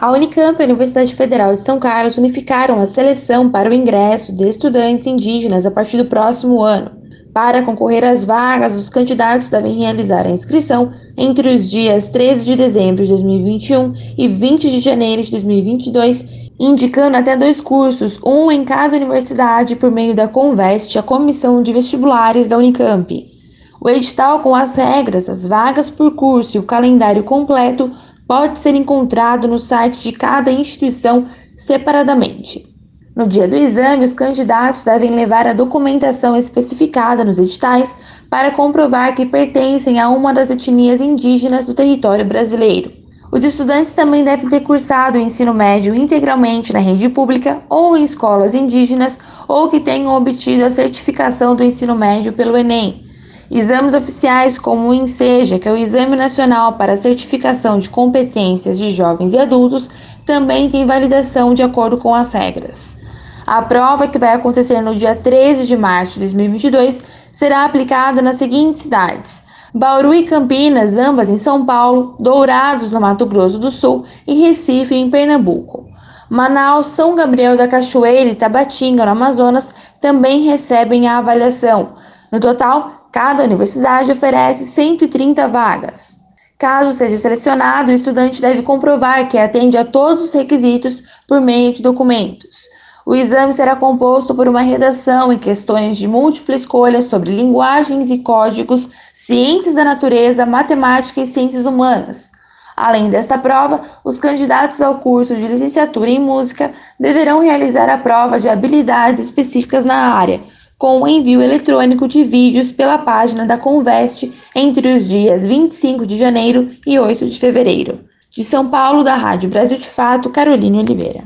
A Unicamp e a Universidade Federal de São Carlos unificaram a seleção para o ingresso de estudantes indígenas a partir do próximo ano. Para concorrer às vagas, os candidatos devem realizar a inscrição entre os dias 13 de dezembro de 2021 e 20 de janeiro de 2022, indicando até dois cursos, um em cada universidade, por meio da Conveste, a Comissão de Vestibulares da Unicamp. O edital com as regras, as vagas por curso e o calendário completo pode ser encontrado no site de cada instituição separadamente. No dia do exame, os candidatos devem levar a documentação especificada nos editais para comprovar que pertencem a uma das etnias indígenas do território brasileiro. Os estudantes também devem ter cursado o ensino médio integralmente na rede pública ou em escolas indígenas ou que tenham obtido a certificação do ensino médio pelo Enem, Exames oficiais como o INSEJA, que é o Exame Nacional para Certificação de Competências de Jovens e Adultos, também tem validação de acordo com as regras. A prova, que vai acontecer no dia 13 de março de 2022, será aplicada nas seguintes cidades: Bauru e Campinas, ambas em São Paulo, Dourados, no Mato Grosso do Sul e Recife, em Pernambuco. Manaus, São Gabriel da Cachoeira e Tabatinga, no Amazonas, também recebem a avaliação. No total, Cada universidade oferece 130 vagas. Caso seja selecionado, o estudante deve comprovar que atende a todos os requisitos por meio de documentos. O exame será composto por uma redação em questões de múltipla escolha sobre linguagens e códigos, ciências da natureza, matemática e ciências humanas. Além desta prova, os candidatos ao curso de licenciatura em música deverão realizar a prova de habilidades específicas na área, com o envio eletrônico de vídeos pela página da Conveste entre os dias 25 de janeiro e 8 de fevereiro. De São Paulo, da Rádio Brasil de Fato, Caroline Oliveira.